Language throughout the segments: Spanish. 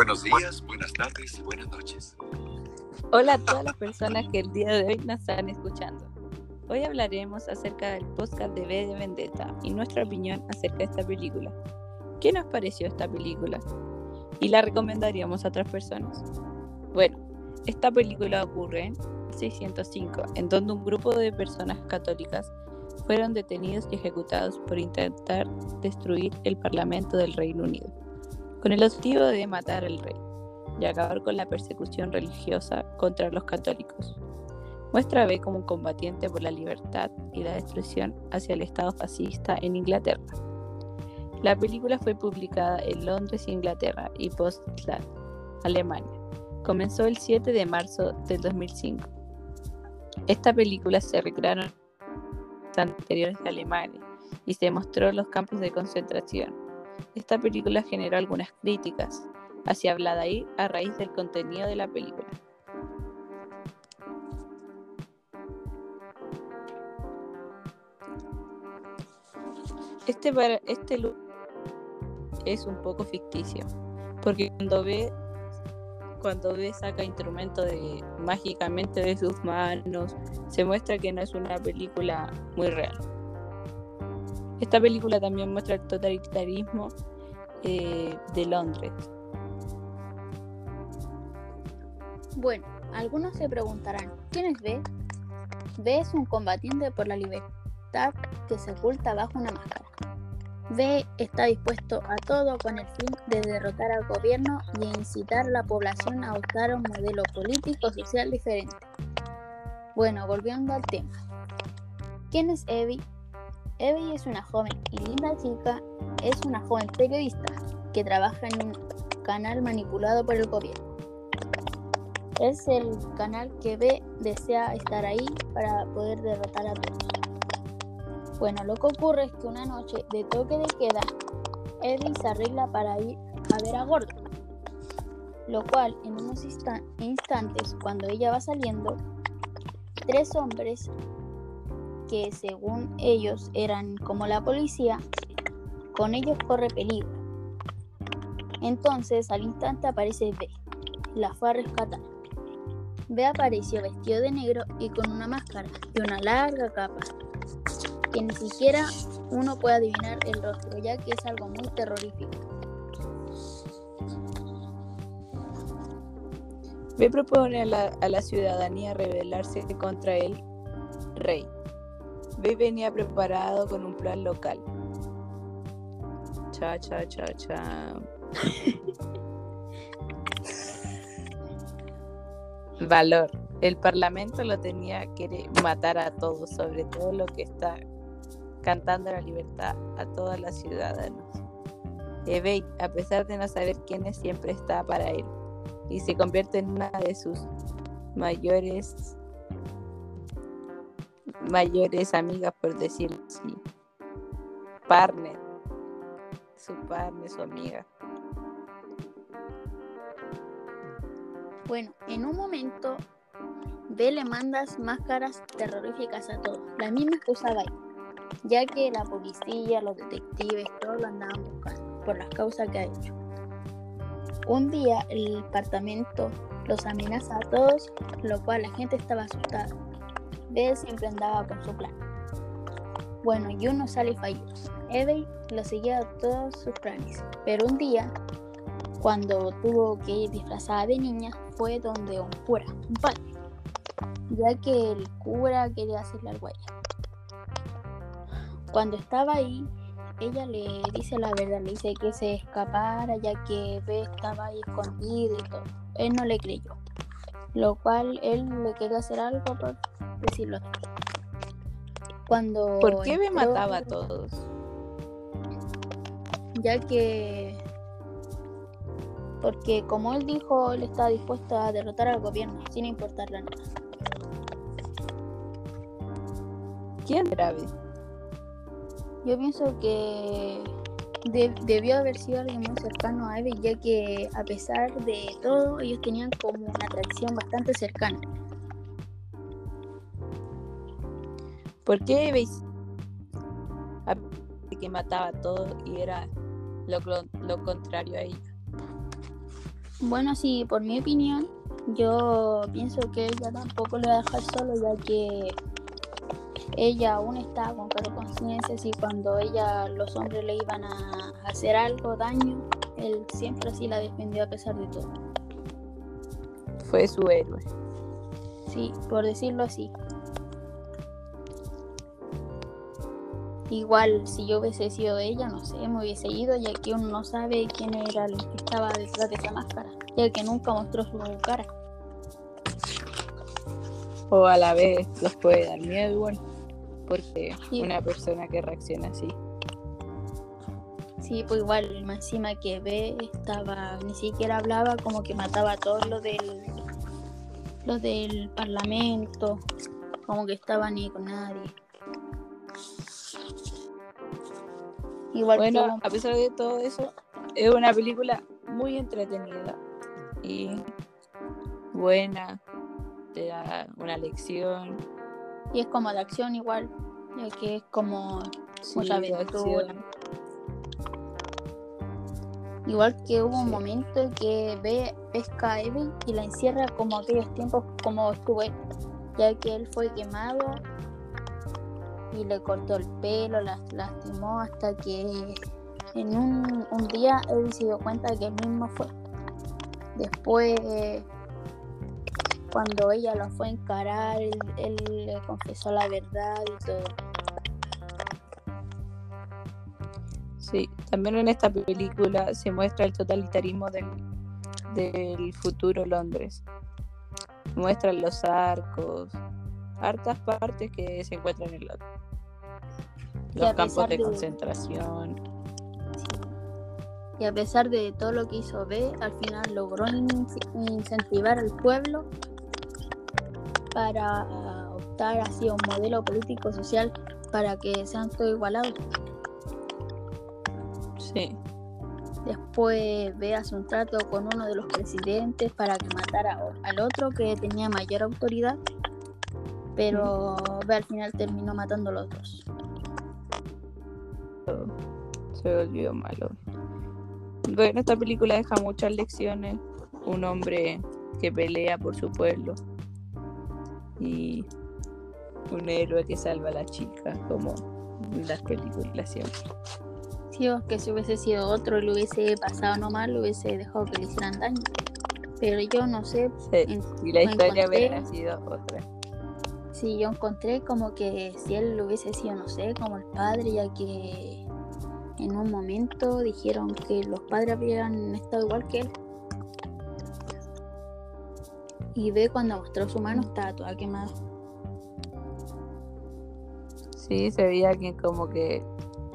Buenos días, buenas tardes y buenas noches. Hola a todas las personas que el día de hoy nos están escuchando. Hoy hablaremos acerca del podcast de B de Vendetta y nuestra opinión acerca de esta película. ¿Qué nos pareció esta película? ¿Y la recomendaríamos a otras personas? Bueno, esta película ocurre en 605, en donde un grupo de personas católicas fueron detenidos y ejecutados por intentar destruir el Parlamento del Reino Unido, con el objetivo de matar al rey y acabar con la persecución religiosa contra los católicos. Muestra a B como un combatiente por la libertad y la destrucción hacia el Estado fascista en Inglaterra. La película fue publicada en Londres, Inglaterra y Postland, Alemania. Comenzó el 7 de marzo del 2005. Esta película se recrearon anteriores de Alemania y se mostró los campos de concentración. Esta película generó algunas críticas hacia Vladair a raíz del contenido de la película. Este, este look es un poco ficticio, porque cuando ve cuando ve saca instrumento de mágicamente de sus manos, se muestra que no es una película muy real. Esta película también muestra el totalitarismo eh, de Londres. Bueno, algunos se preguntarán, ¿quién es B? B es un combatiente por la libertad que se oculta bajo una máscara. B está dispuesto a todo con el fin de derrotar al gobierno y incitar a la población a adoptar un modelo político social diferente. Bueno, volviendo al tema. ¿Quién es Evie? Evie es una joven y linda chica, es una joven periodista que trabaja en un canal manipulado por el gobierno. Es el canal que B desea estar ahí para poder derrotar a todos. Bueno, lo que ocurre es que una noche de toque de queda, Eddie se arregla para ir a ver a Gordon. Lo cual, en unos instantes, cuando ella va saliendo, tres hombres que según ellos eran como la policía, con ellos corre peligro. Entonces, al instante aparece B, la fue a rescatar. B apareció vestido de negro y con una máscara y una larga capa que ni siquiera uno puede adivinar el rostro, ya que es algo muy terrorífico. B propone a la, ciudadanía rebelarse contra el rey. B venía preparado con un plan local. Cha, cha, cha, cha. Valor. El parlamento lo tenía que matar a todos, sobre todo lo que está cantando la libertad a todas las ciudadanos. Ebey, a pesar de no saber quién es, siempre está para él y se convierte en una de sus mayores mayores amigas, por decirlo así. Partner, su partner, su amiga. Bueno, en un momento, B le mandas máscaras terroríficas a todos, la misma que usaba ya que la policía, los detectives, todos lo andaban buscando por las causas que ha hecho. Un día el departamento los amenaza a todos, lo cual la gente estaba asustada. B siempre andaba con su plan. Bueno, y uno sale fallido. Eddie lo seguía todos sus planes, pero un día, cuando tuvo que ir disfrazada de niña, fue donde un cura, un padre, ya que el cura quería hacerle algo a ella. Cuando estaba ahí, ella le dice la verdad, le dice que se escapara ya que B estaba ahí escondido y todo. Él no le creyó, lo cual él le quería hacer algo decirlo. Cuando ¿Por qué B mataba a todos? Ya que porque como él dijo, él estaba dispuesto a derrotar al gobierno sin importarle nada. ¿Quién era B? Yo pienso que debió haber sido alguien muy cercano a Eve, ya que a pesar de todo, ellos tenían como una tradición bastante cercana. ¿Por qué Eve que mataba todo y era lo, lo contrario a ella? Bueno, sí, por mi opinión, yo pienso que ella tampoco lo va a dejar solo, ya que ella aún está con cero conciencia y cuando ella, los hombres le iban a hacer algo, daño, él siempre así la defendió a pesar de todo. Fue su héroe. Sí, por decirlo así. Igual si yo hubiese sido ella, no sé, me hubiese ido, ya que uno no sabe quién era el que estaba detrás de esa máscara, ya que nunca mostró su cara. O a la vez los puede dar miedo igual, porque Sí. una persona que reacciona así. Sí, pues igual, más encima que ve, estaba, ni siquiera hablaba, como que mataba a todos los del, los del parlamento, como que estaba ni con nadie. Igual Bueno, a pesar de todo eso, es una película muy entretenida y buena, te da una lección. y es como de acción igual, ya que es como sí, Mucha aventura. Igual que hubo un momento que ve, pesca a Evan y la encierra como aquellos tiempos como estuvo él, ya que él fue quemado y le cortó el pelo, la lastimó hasta que en un, un día él se dio cuenta que él mismo fue. Después, cuando ella lo fue a encarar, él, él le confesó la verdad y todo. Sí, también en esta película se muestra el totalitarismo del, del futuro Londres. Muestran los arcos, hartas partes que se encuentran en. Y Los campos de de- concentración. Y a pesar de todo lo que hizo B, al final logró in- incentivar al pueblo para optar hacia un modelo político social para que sean todos igualados. Sí, Después B hace un trato con uno de los presidentes para que matara al otro que tenía mayor autoridad, pero B al final terminó matando a los dos. se volvió malo. Bueno, esta película deja muchas lecciones. Un hombre que pelea por su pueblo. Y un héroe que salva a la chica, como en las películas siempre. Si o que si hubiese sido otro, le hubiese pasado nomás, le hubiese dejado que le hicieran daño. Pero yo no sé, Sí, en- y la historia encontré. hubiera sido otra. Si yo encontré como que si él hubiese sido, no sé, como el padre, ya que en un momento dijeron que los padres habían estado igual que él. Y ve cuando mostró su mano estaba toda quemada. Sí, se veía que como que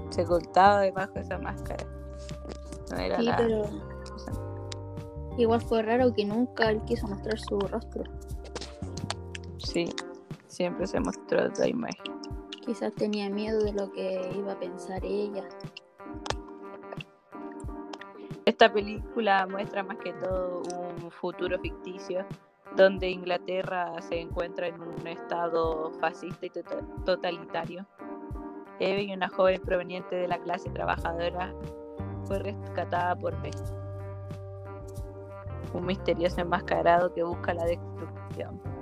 se ocultaba debajo de esa máscara. No era Sí, nada. pero igual fue raro que nunca él quiso mostrar su rostro. Sí, siempre se mostró otra imagen. Quizás tenía miedo de lo que iba a pensar ella. Esta película muestra más que todo un futuro ficticio donde Inglaterra se encuentra en un estado fascista y tota- totalitario. Eve una joven proveniente de la clase trabajadora fue rescatada por B. Un misterioso enmascarado que busca la destrucción.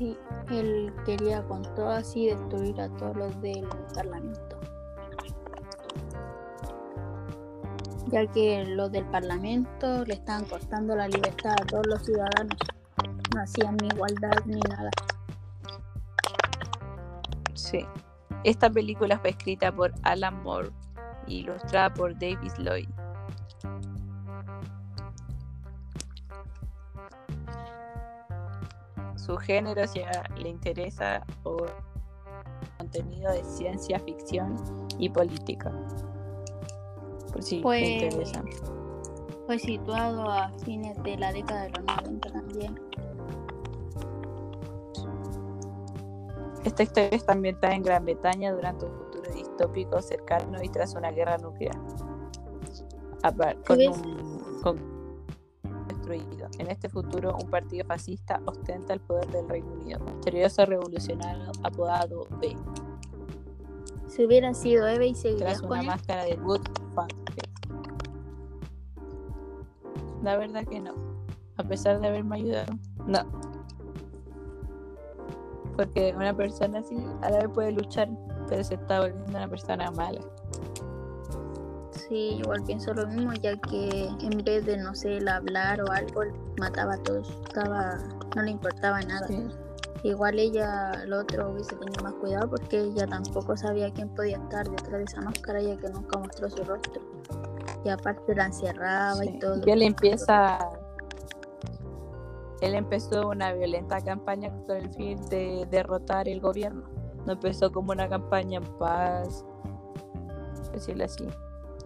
Sí, él quería con todo así destruir a todos los del Parlamento. Ya que los del Parlamento le estaban cortando la libertad a todos los ciudadanos. No hacían ni igualdad ni nada. Sí. Esta película fue escrita por Alan Moore e ilustrada por Davis Lloyd. Su género si le interesa o contenido de ciencia ficción y política. Por si Pues- le interesa. Fue situado a fines de la década de los 90 también. Esta historia está ambientada en Gran Bretaña durante un futuro distópico cercano y tras una guerra nuclear. Con un con- destruido. En este futuro, un partido fascista ostenta el poder del Reino Unido. Misterioso revolucionario apodado B, Si hubiera sido Eve y seguirías tras con una él, máscara de Funk. La verdad que no. A pesar de haberme ayudado, no. Porque una persona así a la vez puede luchar, pero se está volviendo una persona mala. Sí, igual pienso lo mismo, ya que en vez de, no sé, el hablar o algo, mataba a todos. Estaba, no le importaba nada. Sí. Igual ella, el otro hubiese tenido más cuidado porque ella tampoco sabía quién podía estar detrás de esa máscara, ya que nunca mostró su rostro. Y aparte la encerraba Sí. y todo. Y él empieza. Él empezó una violenta campaña con el fin de derrotar el gobierno. No empezó como una campaña en paz, decirlo así.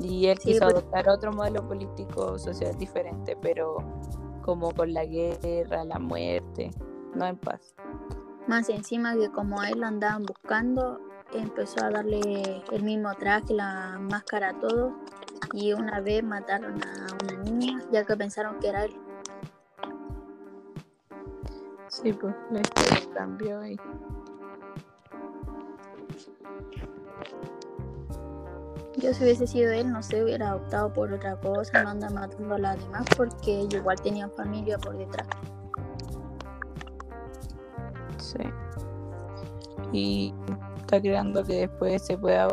Y él Sí, quiso pues- adoptar otro modelo político social diferente, pero como con la guerra, la muerte, no en paz. Más encima que como a él lo andaban buscando, empezó a darle el mismo traje, la máscara a todos. Y una vez mataron a una niña, ya que pensaron que era él. Sí, pues la historia cambió y Yo si hubiese sido él, no sé, hubiera optado por otra cosa, no andar matando a las demás porque igual tenían familia por detrás. sí. Y está creando que después se pueda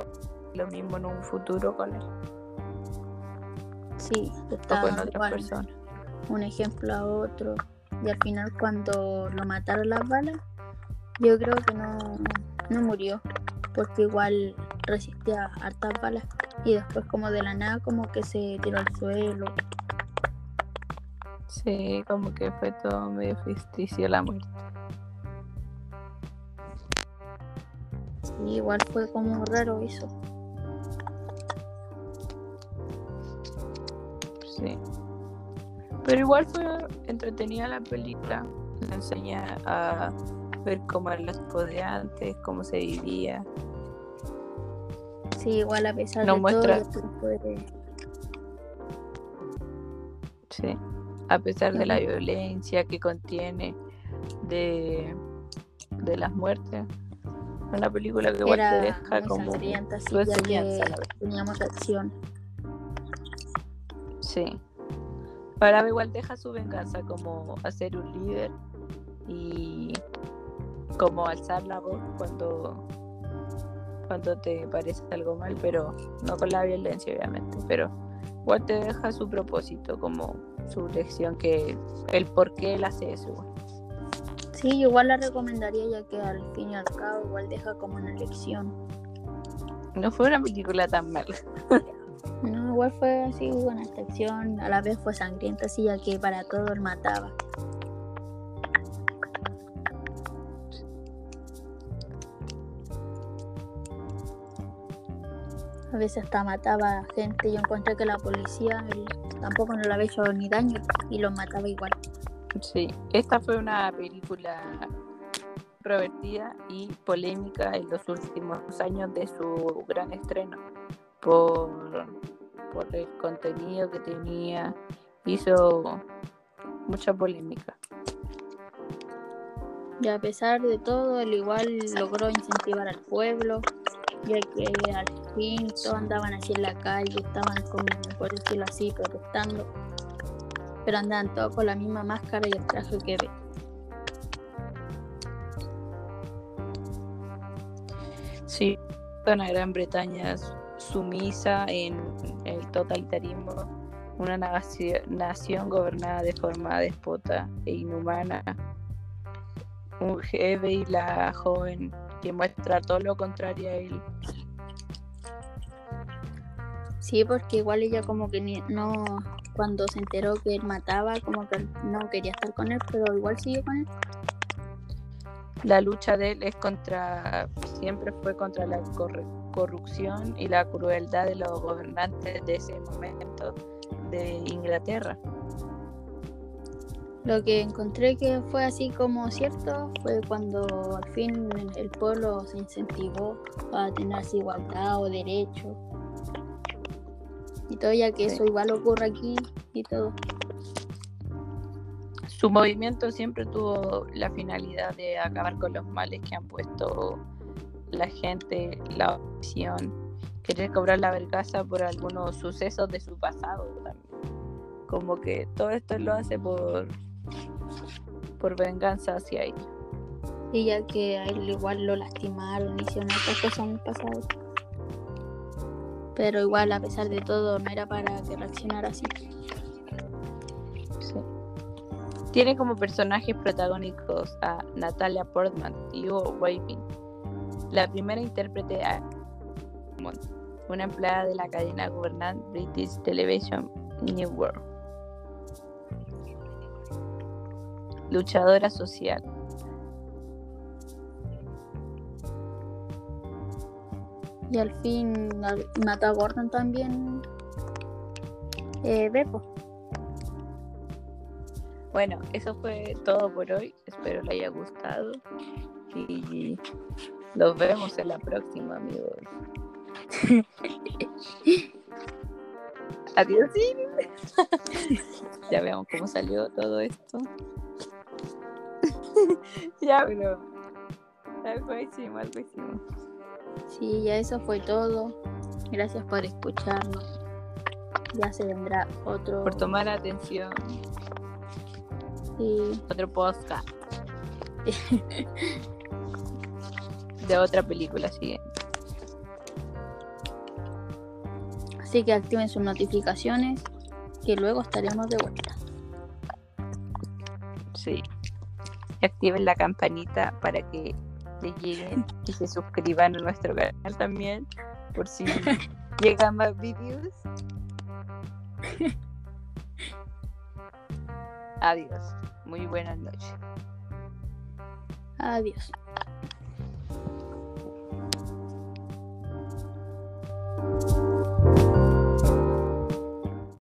lo mismo en un futuro con él Sí, o está con dando otras personas. un ejemplo a otro. Y al final cuando lo mataron las balas, yo creo que no, no murió, porque igual resistía hartas balas. Y después como de la nada como que se tiró al suelo. Sí, como que fue todo medio ficticio la muerte. Sí, igual fue como raro eso. Sí. Pero igual fue entretenida la película. Me enseña a ver cómo eran tipos de antes, cómo se vivía. Sí, igual a pesar Nos de muestra- todo, Sí. A pesar de la violencia que contiene, de, de las muertes. Una película que igual te deja como enseñanza. teníamos acción. Sí. Para igual deja su venganza como hacer un líder y como alzar la voz cuando cuando te parece algo mal, pero no con la violencia obviamente, pero igual te deja su propósito como su lección que el por qué él hace eso. igual. Sí, yo igual la recomendaría ya que al fin y al cabo igual deja como una lección. No fue una película tan mala. No, igual fue así buena esta acción, a la vez fue sangrienta, así ya que para todo él mataba. A veces hasta mataba a gente. Yo encontré que la policía tampoco no le había hecho ni daño y los mataba igual. Sí, esta fue una película controvertida y polémica en los últimos años de su gran estreno por, por el contenido que tenía, hizo mucha polémica. Y a pesar de todo, él igual logró incentivar al pueblo, ya que al fin todos andaban así en la calle, estaban como, por decirlo así, protestando. Pero andaban todos con la misma máscara y el traje que ve. Sí, una Gran Bretaña sumisa en el totalitarismo, una naci- nación gobernada de forma despota e inhumana, un jefe y la joven que muestra todo lo contrario a él. Sí, porque igual ella como que ni- no, cuando se enteró que él mataba, como que no quería estar con él, pero igual siguió con él. La lucha de él es contra, siempre fue contra la corre- corrupción y la crueldad de los gobernantes de ese momento de Inglaterra. Lo que encontré que fue así como cierto fue cuando al fin el pueblo se incentivó a tener así igualdad o derecho. Y todo ya que Sí. eso igual ocurre aquí y todo. Su movimiento siempre tuvo la finalidad de acabar con los males que han puesto la gente, la oposición, querer cobrar la vergüenza por algunos sucesos de su pasado también, como que todo esto lo hace por por venganza hacia ella. Y ya que a él igual lo lastimaron, hicieron otras cosas en el pasado. Pero igual, a pesar de todo, no era para que reaccionara así. Sí. Tiene como personajes protagónicos a Natalia Portman y Hugo Weaving. La primera intérprete a una empleada de la cadena gubernante British Television New World. Luchadora social. Y al fin mató a Gordon también. Eh, Beppo. Bueno, eso fue todo por hoy. Espero le haya gustado. Y los vemos en la próxima, amigos. Adiós. ya veamos cómo salió todo esto. ya, pero. Algo hicimos, algo hicimos. Sí, ya eso fue todo. Gracias por escucharnos. Ya se vendrá otro. Por tomar atención. Sí, Otro podcast. de otra película siguiente. Así que activen sus notificaciones. Que luego estaremos de vuelta. Sí activen la campanita para que le lleguen y se suscriban a nuestro canal también por si llegan más vídeos. Adiós. Muy buenas noches. Adiós.